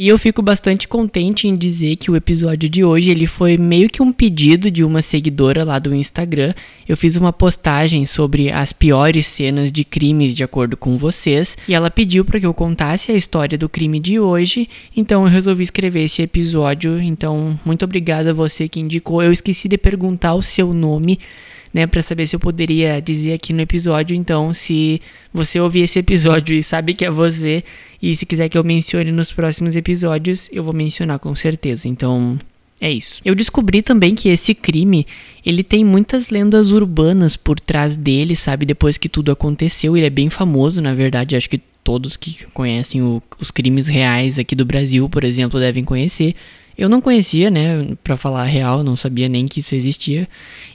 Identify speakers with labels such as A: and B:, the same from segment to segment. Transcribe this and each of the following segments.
A: E eu fico bastante contente em dizer que o episódio de hoje ele foi meio que um pedido de uma seguidora lá do Instagram. Eu fiz uma postagem sobre as piores cenas de crimes de acordo com vocês e ela pediu para que eu contasse a história do crime de hoje. Então eu resolvi escrever esse episódio. Então muito obrigado a você que indicou. Eu esqueci de perguntar o seu nome né, para saber se eu poderia dizer aqui no episódio. Então, se você ouvir esse episódio e sabe que é você, e se quiser que eu mencione nos próximos episódios, eu vou mencionar com certeza. Então, é isso. Eu descobri também que esse crime, ele tem muitas lendas urbanas por trás dele, sabe? Depois que tudo aconteceu, ele é bem famoso, na verdade, acho que todos que conhecem o, os crimes reais aqui do Brasil, por exemplo, devem conhecer. Eu não conhecia, né, para falar real, não sabia nem que isso existia.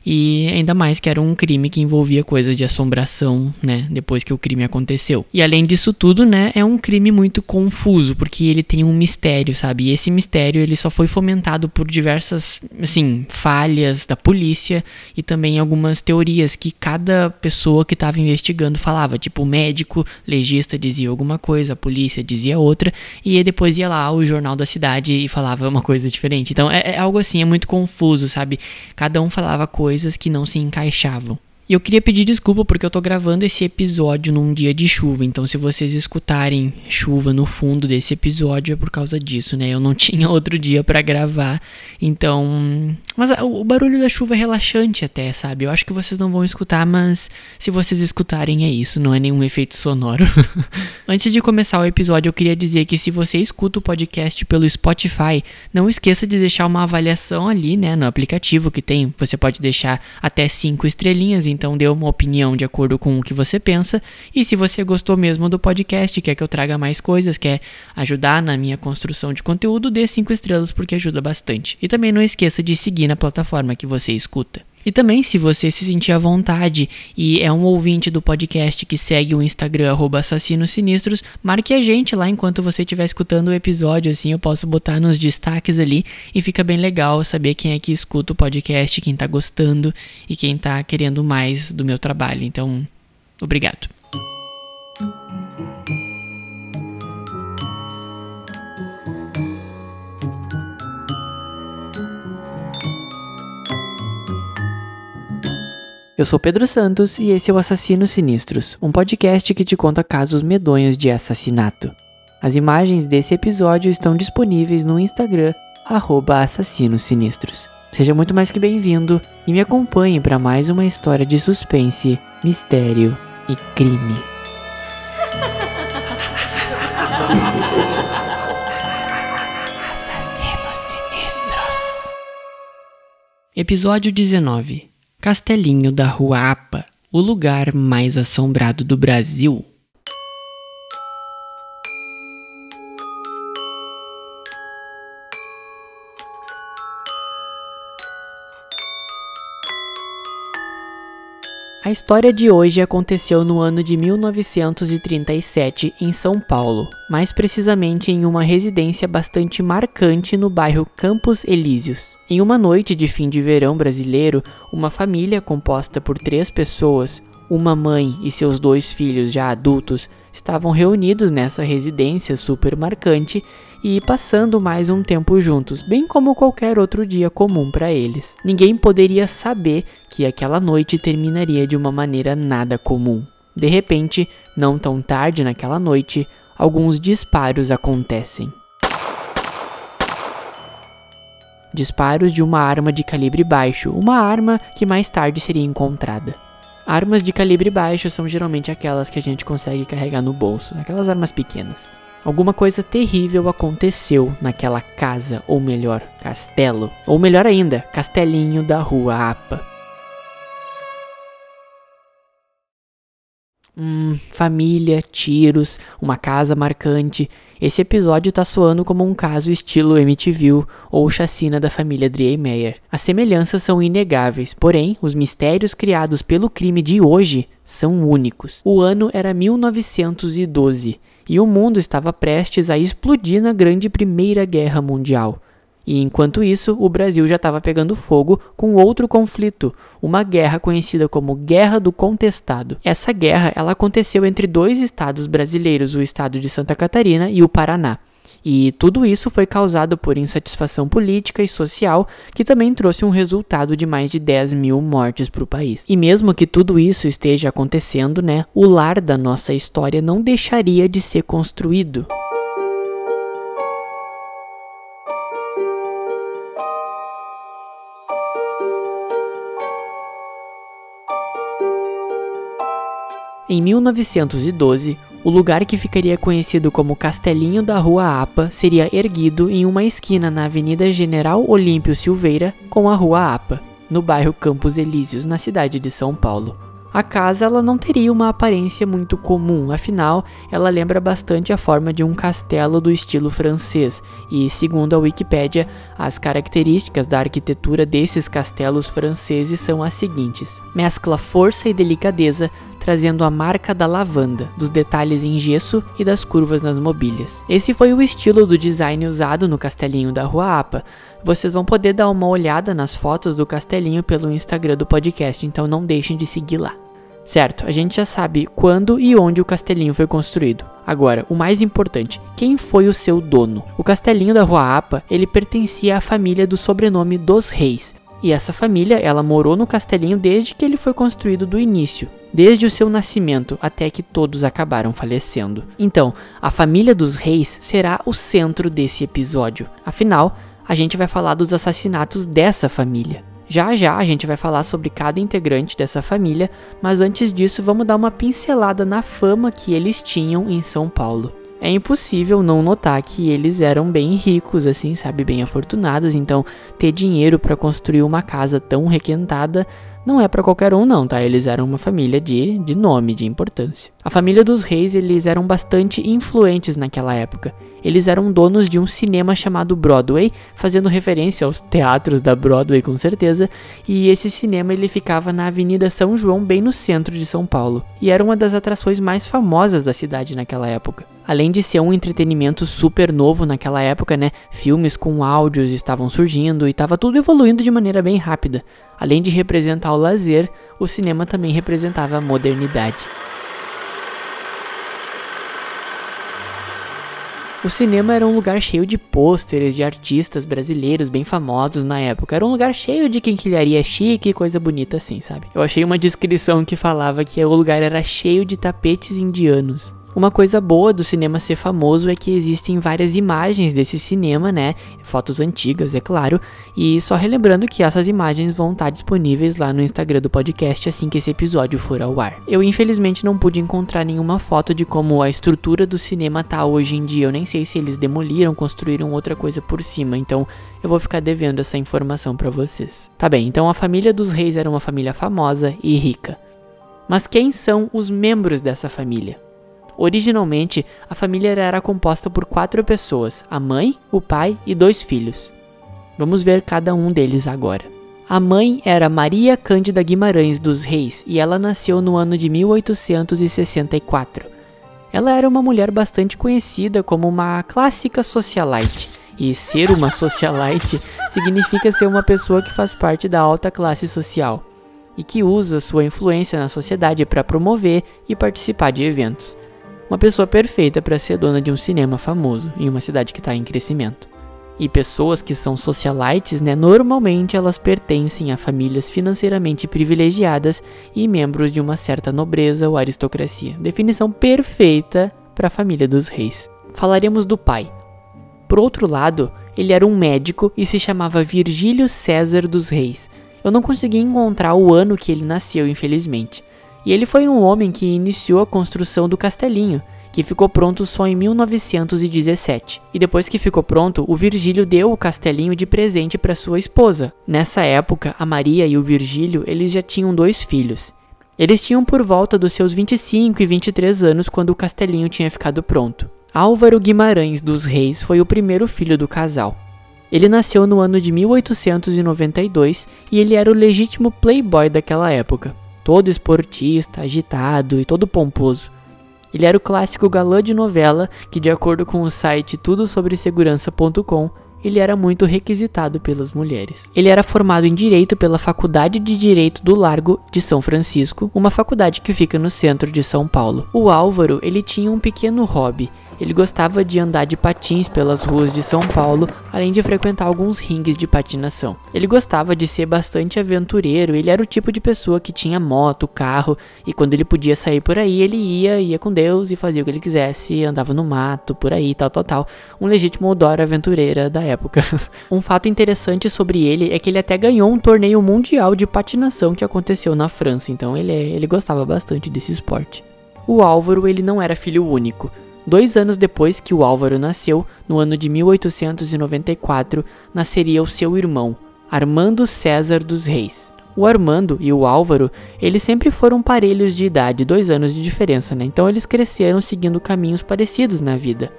A: E ainda mais que era um crime que envolvia coisas de assombração, né, depois que o crime aconteceu. E além disso tudo, né, é um crime muito confuso, porque ele tem um mistério, sabe? E esse mistério ele só foi fomentado por diversas, assim, falhas da polícia e também algumas teorias que cada pessoa que estava investigando falava, tipo o médico, legista dizia alguma coisa, a polícia dizia outra, e depois ia lá o jornal da cidade e falava uma coisa coisa diferente. Então é, é algo assim, é muito confuso, sabe? Cada um falava coisas que não se encaixavam. E eu queria pedir desculpa porque eu tô gravando esse episódio num dia de chuva, então se vocês escutarem chuva no fundo desse episódio é por causa disso, né? Eu não tinha outro dia para gravar, então. Mas o barulho da chuva é relaxante até, sabe? Eu acho que vocês não vão escutar, mas se vocês escutarem é isso, não é nenhum efeito sonoro. Antes de começar o episódio, eu queria dizer que se você escuta o podcast pelo Spotify, não esqueça de deixar uma avaliação ali, né, no aplicativo que tem. Você pode deixar até cinco estrelinhas então dê uma opinião de acordo com o que você pensa. E se você gostou mesmo do podcast, quer que eu traga mais coisas, quer ajudar na minha construção de conteúdo, dê 5 estrelas porque ajuda bastante. E também não esqueça de seguir na plataforma que você escuta. E também, se você se sentir à vontade e é um ouvinte do podcast que segue o Instagram Assassinos Sinistros, marque a gente lá enquanto você estiver escutando o episódio, assim eu posso botar nos destaques ali e fica bem legal saber quem é que escuta o podcast, quem tá gostando e quem tá querendo mais do meu trabalho. Então, obrigado. Eu sou Pedro Santos e esse é o Assassinos Sinistros, um podcast que te conta casos medonhos de assassinato. As imagens desse episódio estão disponíveis no Instagram, @assassinossinistros. Seja muito mais que bem-vindo e me acompanhe para mais uma história de suspense, mistério e crime. Assassinos Sinistros. Episódio 19 Castelinho da Rua Apa, o lugar mais assombrado do Brasil. A história de hoje aconteceu no ano de 1937 em São Paulo, mais precisamente em uma residência bastante marcante no bairro Campos Elíseos. Em uma noite de fim de verão brasileiro, uma família composta por três pessoas, uma mãe e seus dois filhos já adultos, estavam reunidos nessa residência super marcante e passando mais um tempo juntos, bem como qualquer outro dia comum para eles. Ninguém poderia saber que aquela noite terminaria de uma maneira nada comum. De repente, não tão tarde naquela noite, alguns disparos acontecem. Disparos de uma arma de calibre baixo, uma arma que mais tarde seria encontrada. Armas de calibre baixo são geralmente aquelas que a gente consegue carregar no bolso, aquelas armas pequenas. Alguma coisa terrível aconteceu naquela casa, ou melhor, castelo, ou melhor ainda, castelinho da rua Apa. Hum, família, tiros, uma casa marcante. Esse episódio tá soando como um caso estilo MTV ou chacina da família Meyer. As semelhanças são inegáveis, porém, os mistérios criados pelo crime de hoje são únicos. O ano era 1912 e o mundo estava prestes a explodir na Grande Primeira Guerra Mundial. E enquanto isso, o Brasil já estava pegando fogo com outro conflito, uma guerra conhecida como Guerra do Contestado. Essa guerra ela aconteceu entre dois estados brasileiros, o estado de Santa Catarina e o Paraná. E tudo isso foi causado por insatisfação política e social, que também trouxe um resultado de mais de 10 mil mortes para o país. E mesmo que tudo isso esteja acontecendo, né, o lar da nossa história não deixaria de ser construído. Em 1912, o lugar que ficaria conhecido como Castelinho da Rua Apa seria erguido em uma esquina na Avenida General Olímpio Silveira com a Rua Apa, no bairro Campos Elíseos, na cidade de São Paulo. A casa ela não teria uma aparência muito comum, afinal, ela lembra bastante a forma de um castelo do estilo francês, e segundo a Wikipédia, as características da arquitetura desses castelos franceses são as seguintes: mescla força e delicadeza, trazendo a marca da lavanda, dos detalhes em gesso e das curvas nas mobílias. Esse foi o estilo do design usado no castelinho da Rua Apa. Vocês vão poder dar uma olhada nas fotos do castelinho pelo Instagram do podcast, então não deixem de seguir lá. Certo, a gente já sabe quando e onde o castelinho foi construído. Agora, o mais importante, quem foi o seu dono? O castelinho da Rua Apa, ele pertencia à família do sobrenome dos reis. E essa família, ela morou no castelinho desde que ele foi construído do início desde o seu nascimento até que todos acabaram falecendo. Então, a família dos reis será o centro desse episódio. Afinal, a gente vai falar dos assassinatos dessa família. Já já a gente vai falar sobre cada integrante dessa família, mas antes disso vamos dar uma pincelada na fama que eles tinham em São Paulo. É impossível não notar que eles eram bem ricos, assim, sabe, bem afortunados, então ter dinheiro para construir uma casa tão requentada não é para qualquer um não, tá? Eles eram uma família de, de nome, de importância. A família dos reis, eles eram bastante influentes naquela época. Eles eram donos de um cinema chamado Broadway, fazendo referência aos teatros da Broadway com certeza, e esse cinema ele ficava na Avenida São João, bem no centro de São Paulo, e era uma das atrações mais famosas da cidade naquela época. Além de ser um entretenimento super novo naquela época, né? Filmes com áudios estavam surgindo e estava tudo evoluindo de maneira bem rápida. Além de representar o lazer, o cinema também representava a modernidade. O cinema era um lugar cheio de pôsteres de artistas brasileiros bem famosos na época. Era um lugar cheio de quinquilharia chique e coisa bonita assim, sabe? Eu achei uma descrição que falava que o lugar era cheio de tapetes indianos. Uma coisa boa do cinema ser famoso é que existem várias imagens desse cinema, né? Fotos antigas, é claro. E só relembrando que essas imagens vão estar disponíveis lá no Instagram do podcast assim que esse episódio for ao ar. Eu infelizmente não pude encontrar nenhuma foto de como a estrutura do cinema tá hoje em dia. Eu nem sei se eles demoliram, construíram outra coisa por cima. Então eu vou ficar devendo essa informação para vocês. Tá bem, então a família dos reis era uma família famosa e rica. Mas quem são os membros dessa família? Originalmente, a família era composta por quatro pessoas: a mãe, o pai e dois filhos. Vamos ver cada um deles agora. A mãe era Maria Cândida Guimarães dos Reis e ela nasceu no ano de 1864. Ela era uma mulher bastante conhecida como uma clássica socialite. E ser uma socialite significa ser uma pessoa que faz parte da alta classe social e que usa sua influência na sociedade para promover e participar de eventos uma pessoa perfeita para ser dona de um cinema famoso em uma cidade que está em crescimento. E pessoas que são socialites, né, normalmente elas pertencem a famílias financeiramente privilegiadas e membros de uma certa nobreza ou aristocracia. Definição perfeita para a família dos reis. Falaremos do pai. Por outro lado, ele era um médico e se chamava Virgílio César dos Reis. Eu não consegui encontrar o ano que ele nasceu, infelizmente. E ele foi um homem que iniciou a construção do castelinho, que ficou pronto só em 1917. E depois que ficou pronto, o Virgílio deu o castelinho de presente para sua esposa. Nessa época, a Maria e o Virgílio, eles já tinham dois filhos. Eles tinham por volta dos seus 25 e 23 anos quando o castelinho tinha ficado pronto. Álvaro Guimarães dos Reis foi o primeiro filho do casal. Ele nasceu no ano de 1892 e ele era o legítimo playboy daquela época todo esportista, agitado e todo pomposo. Ele era o clássico galã de novela que, de acordo com o site tudosobresegurança.com, ele era muito requisitado pelas mulheres. Ele era formado em Direito pela Faculdade de Direito do Largo de São Francisco, uma faculdade que fica no centro de São Paulo. O Álvaro, ele tinha um pequeno hobby. Ele gostava de andar de patins pelas ruas de São Paulo, além de frequentar alguns ringues de patinação. Ele gostava de ser bastante aventureiro, ele era o tipo de pessoa que tinha moto, carro, e quando ele podia sair por aí, ele ia, ia com Deus e fazia o que ele quisesse, andava no mato, por aí, tal, tal, tal. Um legítimo Dora aventureira da época. um fato interessante sobre ele é que ele até ganhou um torneio mundial de patinação que aconteceu na França, então ele, ele gostava bastante desse esporte. O Álvaro ele não era filho único. Dois anos depois que o Álvaro nasceu, no ano de 1894, nasceria o seu irmão, Armando César dos Reis. O Armando e o Álvaro, eles sempre foram parelhos de idade, dois anos de diferença, né? Então eles cresceram seguindo caminhos parecidos na vida.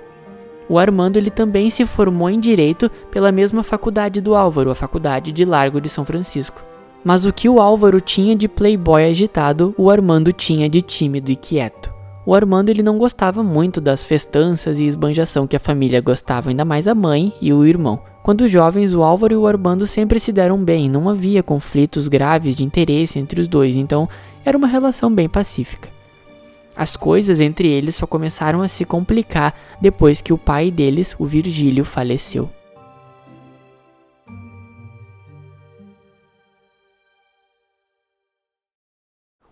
A: O Armando ele também se formou em direito pela mesma faculdade do Álvaro, a Faculdade de Largo de São Francisco. Mas o que o Álvaro tinha de playboy agitado, o Armando tinha de tímido e quieto. O Armando ele não gostava muito das festanças e esbanjação que a família gostava, ainda mais a mãe e o irmão. Quando jovens, o Álvaro e o Armando sempre se deram bem, não havia conflitos graves de interesse entre os dois, então era uma relação bem pacífica. As coisas entre eles só começaram a se complicar depois que o pai deles, o Virgílio, faleceu.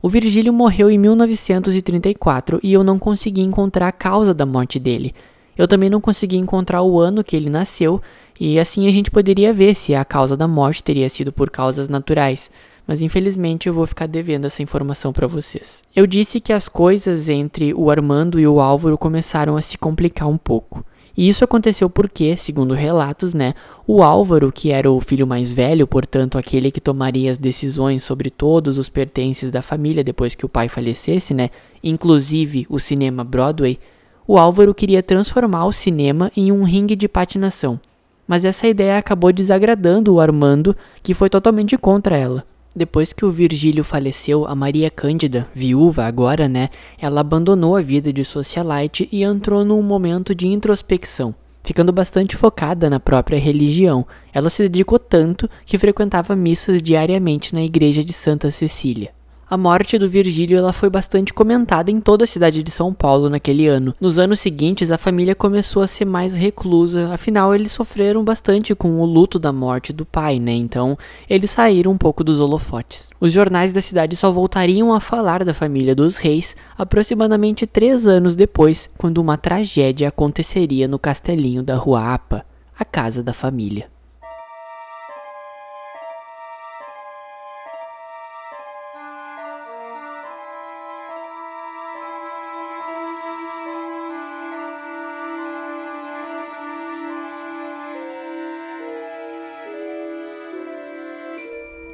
A: O Virgílio morreu em 1934 e eu não consegui encontrar a causa da morte dele. Eu também não consegui encontrar o ano que ele nasceu, e assim a gente poderia ver se a causa da morte teria sido por causas naturais. Mas infelizmente eu vou ficar devendo essa informação para vocês. Eu disse que as coisas entre o Armando e o Álvaro começaram a se complicar um pouco. E isso aconteceu porque, segundo relatos, né, o Álvaro, que era o filho mais velho, portanto aquele que tomaria as decisões sobre todos os pertences da família depois que o pai falecesse, né, inclusive o cinema Broadway, o Álvaro queria transformar o cinema em um ringue de patinação. Mas essa ideia acabou desagradando o Armando, que foi totalmente contra ela. Depois que o Virgílio faleceu, a Maria Cândida, viúva agora, né, ela abandonou a vida de socialite e entrou num momento de introspecção, ficando bastante focada na própria religião. Ela se dedicou tanto que frequentava missas diariamente na igreja de Santa Cecília. A morte do Virgílio ela foi bastante comentada em toda a cidade de São Paulo naquele ano. Nos anos seguintes, a família começou a ser mais reclusa, afinal eles sofreram bastante com o luto da morte do pai, né? Então, eles saíram um pouco dos holofotes. Os jornais da cidade só voltariam a falar da família dos reis aproximadamente três anos depois, quando uma tragédia aconteceria no castelinho da Rua Apa, a casa da família.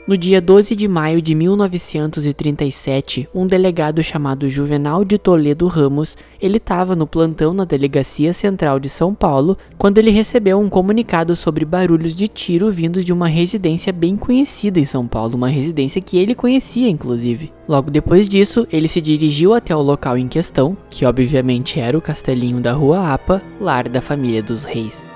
A: No dia 12 de maio de 1937, um delegado chamado Juvenal de Toledo Ramos, ele estava no plantão na Delegacia Central de São Paulo, quando ele recebeu um comunicado sobre barulhos de tiro vindos de uma residência bem conhecida em São Paulo, uma residência que ele conhecia inclusive. Logo depois disso, ele se dirigiu até o local em questão, que obviamente era o castelinho da Rua Apa, lar da família dos reis.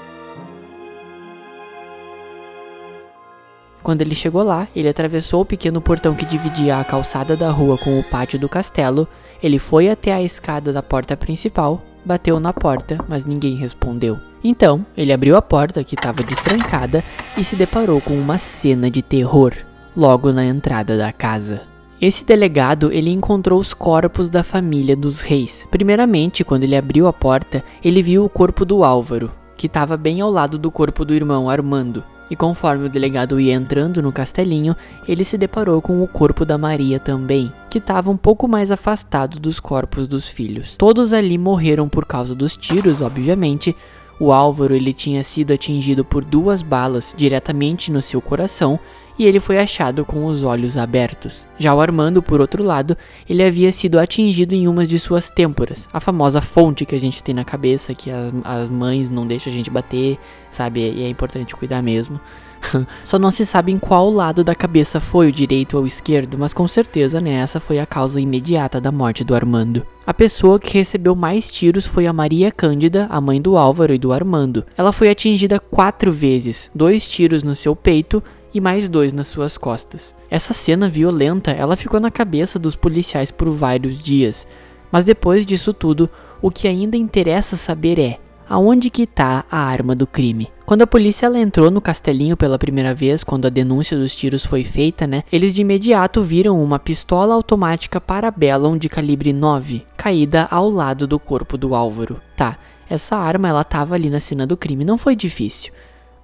A: Quando ele chegou lá, ele atravessou o pequeno portão que dividia a calçada da rua com o pátio do castelo. Ele foi até a escada da porta principal, bateu na porta, mas ninguém respondeu. Então, ele abriu a porta, que estava destrancada, e se deparou com uma cena de terror logo na entrada da casa. Esse delegado, ele encontrou os corpos da família dos reis. Primeiramente, quando ele abriu a porta, ele viu o corpo do Álvaro, que estava bem ao lado do corpo do irmão Armando. E conforme o delegado ia entrando no castelinho, ele se deparou com o corpo da Maria também, que estava um pouco mais afastado dos corpos dos filhos. Todos ali morreram por causa dos tiros, obviamente. O Álvaro ele tinha sido atingido por duas balas diretamente no seu coração e ele foi achado com os olhos abertos. Já o Armando, por outro lado, ele havia sido atingido em uma de suas têmporas, a famosa fonte que a gente tem na cabeça, que as, as mães não deixam a gente bater, sabe? E é importante cuidar mesmo. Só não se sabe em qual lado da cabeça foi, o direito ou o esquerdo, mas com certeza né, essa foi a causa imediata da morte do Armando. A pessoa que recebeu mais tiros foi a Maria Cândida, a mãe do Álvaro e do Armando. Ela foi atingida quatro vezes, dois tiros no seu peito e mais dois nas suas costas. Essa cena violenta, ela ficou na cabeça dos policiais por vários dias, mas depois disso tudo, o que ainda interessa saber é aonde que está a arma do crime. Quando a polícia entrou no castelinho pela primeira vez, quando a denúncia dos tiros foi feita, né, eles de imediato viram uma pistola automática Parabellum de calibre 9 caída ao lado do corpo do Álvaro. Tá, essa arma ela tava ali na cena do crime, não foi difícil.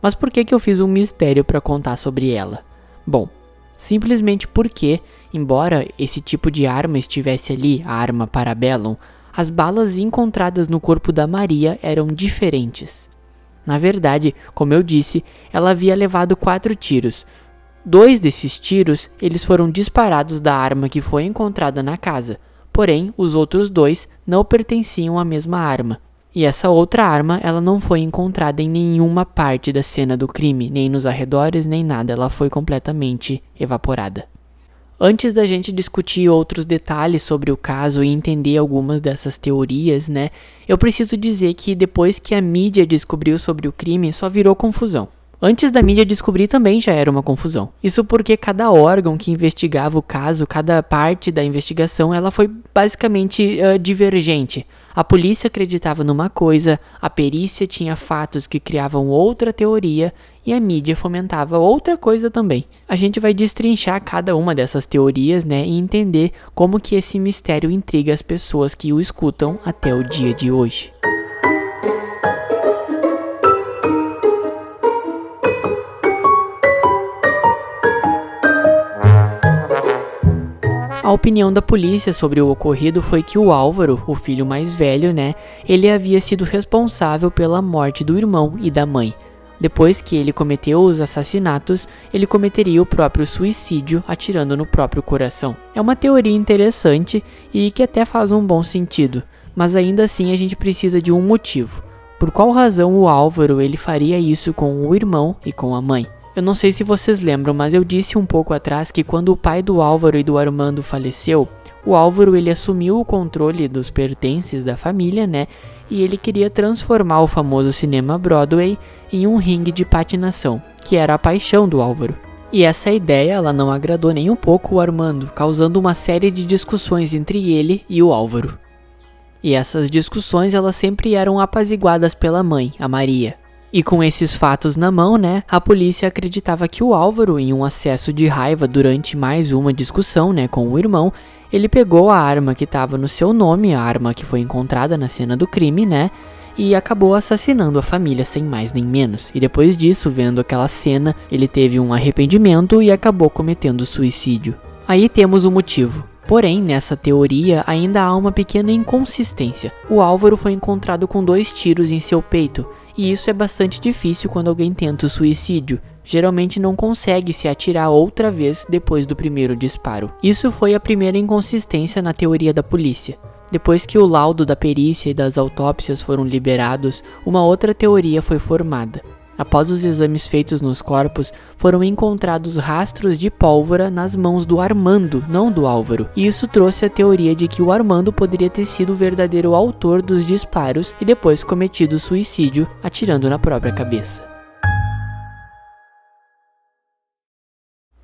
A: Mas por que que eu fiz um mistério para contar sobre ela? Bom, simplesmente porque, embora esse tipo de arma estivesse ali, a arma Parabellum, as balas encontradas no corpo da Maria eram diferentes. Na verdade, como eu disse, ela havia levado quatro tiros. Dois desses tiros eles foram disparados da arma que foi encontrada na casa, porém os outros dois não pertenciam à mesma arma. E essa outra arma, ela não foi encontrada em nenhuma parte da cena do crime, nem nos arredores, nem nada, ela foi completamente evaporada. Antes da gente discutir outros detalhes sobre o caso e entender algumas dessas teorias, né, eu preciso dizer que depois que a mídia descobriu sobre o crime, só virou confusão. Antes da mídia descobrir também já era uma confusão. Isso porque cada órgão que investigava o caso, cada parte da investigação, ela foi basicamente uh, divergente. A polícia acreditava numa coisa, a perícia tinha fatos que criavam outra teoria e a mídia fomentava outra coisa também. A gente vai destrinchar cada uma dessas teorias, né, e entender como que esse mistério intriga as pessoas que o escutam até o dia de hoje. A opinião da polícia sobre o ocorrido foi que o Álvaro, o filho mais velho, né, ele havia sido responsável pela morte do irmão e da mãe. Depois que ele cometeu os assassinatos, ele cometeria o próprio suicídio atirando no próprio coração. É uma teoria interessante e que até faz um bom sentido, mas ainda assim a gente precisa de um motivo. Por qual razão o Álvaro ele faria isso com o irmão e com a mãe? Eu não sei se vocês lembram, mas eu disse um pouco atrás que quando o pai do Álvaro e do Armando faleceu, o Álvaro ele assumiu o controle dos pertences da família, né? E ele queria transformar o famoso cinema Broadway em um ringue de patinação, que era a paixão do Álvaro. E essa ideia ela não agradou nem um pouco o Armando, causando uma série de discussões entre ele e o Álvaro. E essas discussões elas sempre eram apaziguadas pela mãe, a Maria. E com esses fatos na mão, né, a polícia acreditava que o Álvaro, em um acesso de raiva durante mais uma discussão, né, com o irmão, ele pegou a arma que estava no seu nome, a arma que foi encontrada na cena do crime, né, e acabou assassinando a família sem mais nem menos. E depois disso, vendo aquela cena, ele teve um arrependimento e acabou cometendo suicídio. Aí temos o motivo. Porém, nessa teoria ainda há uma pequena inconsistência. O Álvaro foi encontrado com dois tiros em seu peito, e isso é bastante difícil quando alguém tenta o suicídio. Geralmente não consegue se atirar outra vez depois do primeiro disparo. Isso foi a primeira inconsistência na teoria da polícia. Depois que o laudo da perícia e das autópsias foram liberados, uma outra teoria foi formada. Após os exames feitos nos corpos, foram encontrados rastros de pólvora nas mãos do Armando, não do Álvaro. E isso trouxe a teoria de que o Armando poderia ter sido o verdadeiro autor dos disparos e depois cometido suicídio atirando na própria cabeça.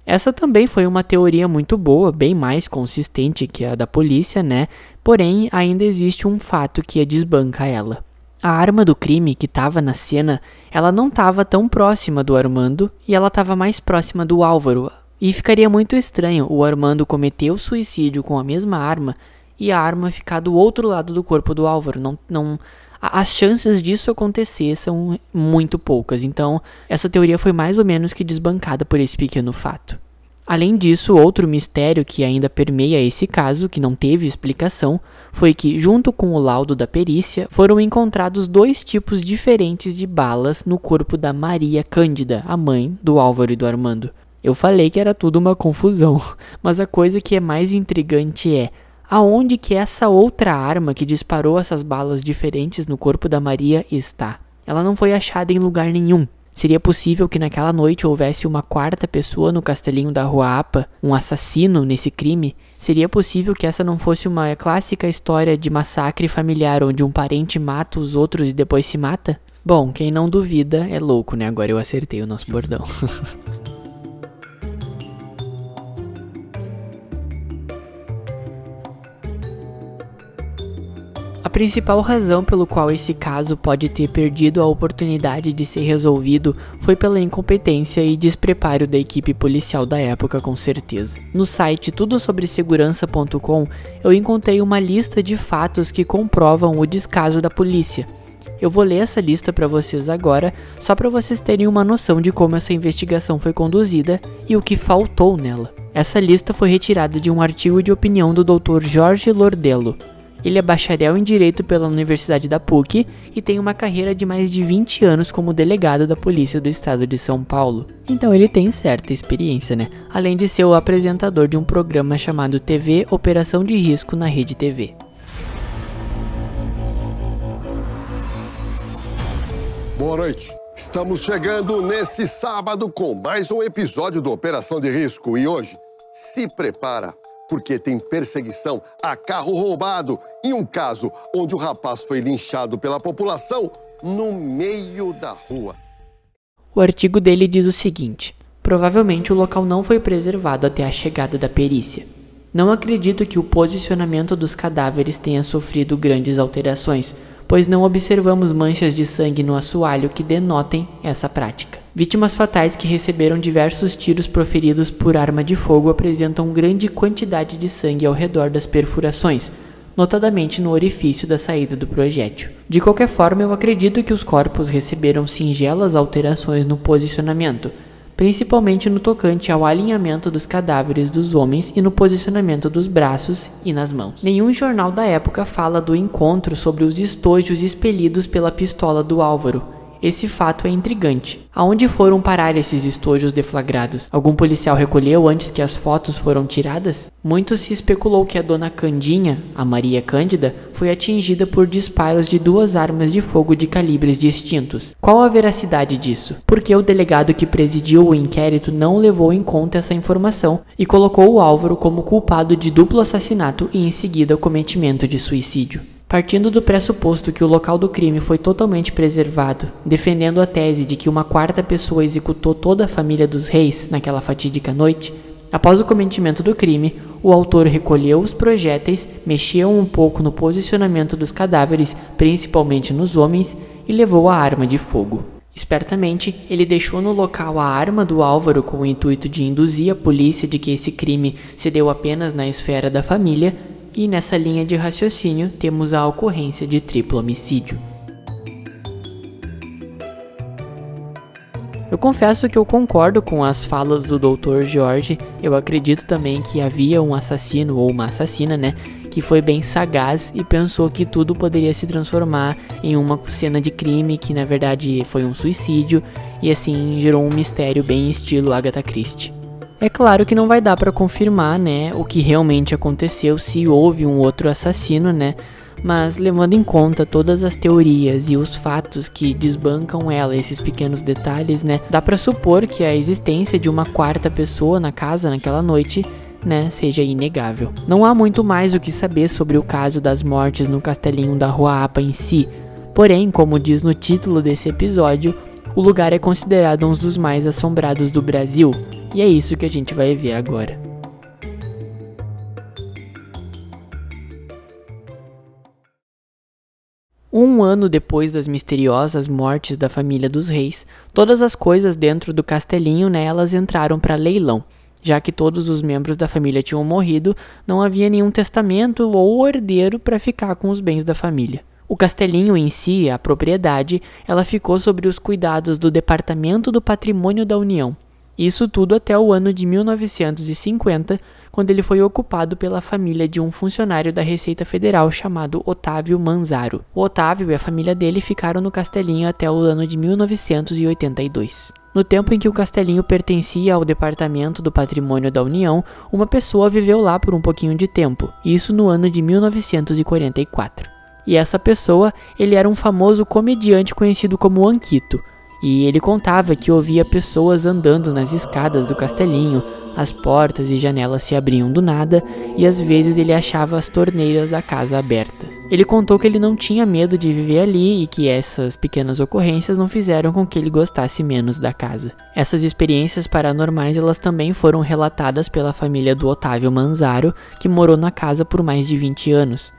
A: Essa também foi uma teoria muito boa, bem mais consistente que a da polícia, né? Porém, ainda existe um fato que desbanca ela. A arma do crime que estava na cena, ela não estava tão próxima do Armando e ela estava mais próxima do Álvaro. E ficaria muito estranho o Armando cometer o suicídio com a mesma arma e a arma ficar do outro lado do corpo do Álvaro. Não, não, as chances disso acontecer são muito poucas. Então, essa teoria foi mais ou menos que desbancada por esse pequeno fato. Além disso, outro mistério que ainda permeia esse caso, que não teve explicação, foi que, junto com o laudo da perícia, foram encontrados dois tipos diferentes de balas no corpo da Maria Cândida, a mãe do Álvaro e do Armando. Eu falei que era tudo uma confusão, mas a coisa que é mais intrigante é aonde que essa outra arma que disparou essas balas diferentes no corpo da Maria está. Ela não foi achada em lugar nenhum. Seria possível que naquela noite houvesse uma quarta pessoa no castelinho da Rua Apa, um assassino nesse crime? Seria possível que essa não fosse uma clássica história de massacre familiar onde um parente mata os outros e depois se mata? Bom, quem não duvida é louco, né? Agora eu acertei o nosso bordão. A principal razão pelo qual esse caso pode ter perdido a oportunidade de ser resolvido foi pela incompetência e despreparo da equipe policial da época, com certeza. No site tudosobresegurança.com eu encontrei uma lista de fatos que comprovam o descaso da polícia. Eu vou ler essa lista para vocês agora, só para vocês terem uma noção de como essa investigação foi conduzida e o que faltou nela. Essa lista foi retirada de um artigo de opinião do Dr. Jorge Lordello, ele é bacharel em Direito pela Universidade da PUC e tem uma carreira de mais de 20 anos como delegado da Polícia do Estado de São Paulo. Então ele tem certa experiência, né? Além de ser o apresentador de um programa chamado TV Operação de Risco na Rede TV.
B: Boa noite. Estamos chegando neste sábado com mais um episódio do Operação de Risco e hoje se prepara porque tem perseguição a carro roubado em um caso onde o rapaz foi linchado pela população no meio da rua.
A: O artigo dele diz o seguinte: provavelmente o local não foi preservado até a chegada da perícia. Não acredito que o posicionamento dos cadáveres tenha sofrido grandes alterações, pois não observamos manchas de sangue no assoalho que denotem essa prática. Vítimas fatais que receberam diversos tiros proferidos por arma de fogo apresentam grande quantidade de sangue ao redor das perfurações, notadamente no orifício da saída do projétil. De qualquer forma, eu acredito que os corpos receberam singelas alterações no posicionamento, principalmente no tocante ao alinhamento dos cadáveres dos homens e no posicionamento dos braços e nas mãos. Nenhum jornal da época fala do encontro sobre os estojos expelidos pela pistola do Álvaro, esse fato é intrigante. Aonde foram parar esses estojos deflagrados? Algum policial recolheu antes que as fotos foram tiradas? Muito se especulou que a dona Candinha, a Maria Cândida, foi atingida por disparos de duas armas de fogo de calibres distintos. Qual a veracidade disso? Porque o delegado que presidiu o inquérito não levou em conta essa informação e colocou o Álvaro como culpado de duplo assassinato e em seguida cometimento de suicídio. Partindo do pressuposto que o local do crime foi totalmente preservado, defendendo a tese de que uma quarta pessoa executou toda a família dos reis naquela fatídica noite, após o cometimento do crime, o autor recolheu os projéteis, mexeu um pouco no posicionamento dos cadáveres, principalmente nos homens, e levou a arma de fogo. Espertamente, ele deixou no local a arma do Álvaro com o intuito de induzir a polícia de que esse crime se deu apenas na esfera da família e nessa linha de raciocínio temos a ocorrência de triplo homicídio. Eu confesso que eu concordo com as falas do Dr. George. Eu acredito também que havia um assassino ou uma assassina, né, que foi bem sagaz e pensou que tudo poderia se transformar em uma cena de crime que na verdade foi um suicídio e assim gerou um mistério bem estilo Agatha Christie. É claro que não vai dar para confirmar, né, o que realmente aconteceu, se houve um outro assassino, né? Mas levando em conta todas as teorias e os fatos que desbancam ela, esses pequenos detalhes, né, dá para supor que a existência de uma quarta pessoa na casa naquela noite né, seja inegável. Não há muito mais o que saber sobre o caso das mortes no castelinho da Rua Apa em si. Porém, como diz no título desse episódio, o lugar é considerado um dos mais assombrados do Brasil, e é isso que a gente vai ver agora. Um ano depois das misteriosas mortes da família dos reis, todas as coisas dentro do castelinho nelas entraram para leilão. Já que todos os membros da família tinham morrido, não havia nenhum testamento ou herdeiro para ficar com os bens da família. O castelinho em si, a propriedade, ela ficou sob os cuidados do Departamento do Patrimônio da União. Isso tudo até o ano de 1950, quando ele foi ocupado pela família de um funcionário da Receita Federal chamado Otávio Manzaro. O Otávio e a família dele ficaram no castelinho até o ano de 1982. No tempo em que o castelinho pertencia ao Departamento do Patrimônio da União, uma pessoa viveu lá por um pouquinho de tempo, isso no ano de 1944. E essa pessoa, ele era um famoso comediante conhecido como Anquito. E ele contava que ouvia pessoas andando nas escadas do castelinho, as portas e janelas se abriam do nada e às vezes ele achava as torneiras da casa abertas. Ele contou que ele não tinha medo de viver ali e que essas pequenas ocorrências não fizeram com que ele gostasse menos da casa. Essas experiências paranormais elas também foram relatadas pela família do Otávio Manzaro, que morou na casa por mais de 20 anos.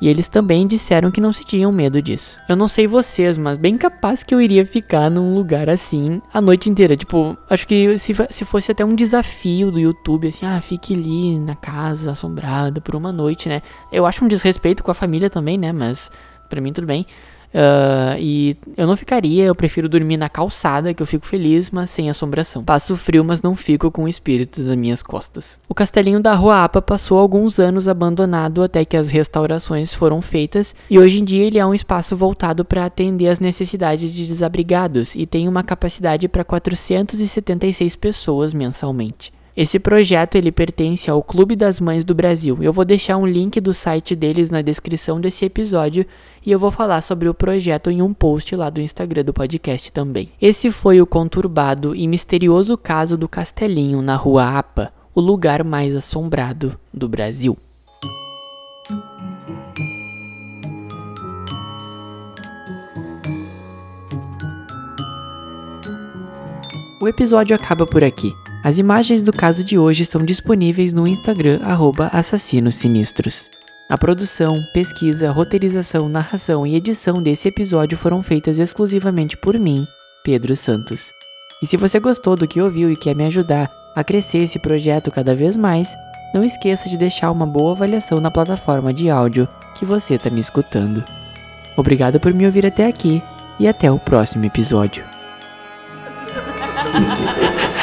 A: E eles também disseram que não se tinham medo disso. Eu não sei vocês, mas bem capaz que eu iria ficar num lugar assim a noite inteira. Tipo, acho que se, se fosse até um desafio do YouTube, assim, ah, fique ali na casa assombrada por uma noite, né? Eu acho um desrespeito com a família também, né? Mas para mim tudo bem. Uh, e eu não ficaria, eu prefiro dormir na calçada, que eu fico feliz, mas sem assombração. Passo frio, mas não fico com espíritos nas minhas costas. O castelinho da Rua Apa passou alguns anos abandonado até que as restaurações foram feitas, e hoje em dia ele é um espaço voltado para atender as necessidades de desabrigados e tem uma capacidade para 476 pessoas mensalmente. Esse projeto ele pertence ao Clube das Mães do Brasil. Eu vou deixar um link do site deles na descrição desse episódio e eu vou falar sobre o projeto em um post lá do Instagram do podcast também. Esse foi o conturbado e misterioso caso do Castelinho na Rua Apa, o lugar mais assombrado do Brasil. O episódio acaba por aqui. As imagens do caso de hoje estão disponíveis no Instagram @assassinossinistros. A produção, pesquisa, roteirização, narração e edição desse episódio foram feitas exclusivamente por mim, Pedro Santos. E se você gostou do que ouviu e quer me ajudar a crescer esse projeto cada vez mais, não esqueça de deixar uma boa avaliação na plataforma de áudio que você está me escutando. Obrigado por me ouvir até aqui e até o próximo episódio.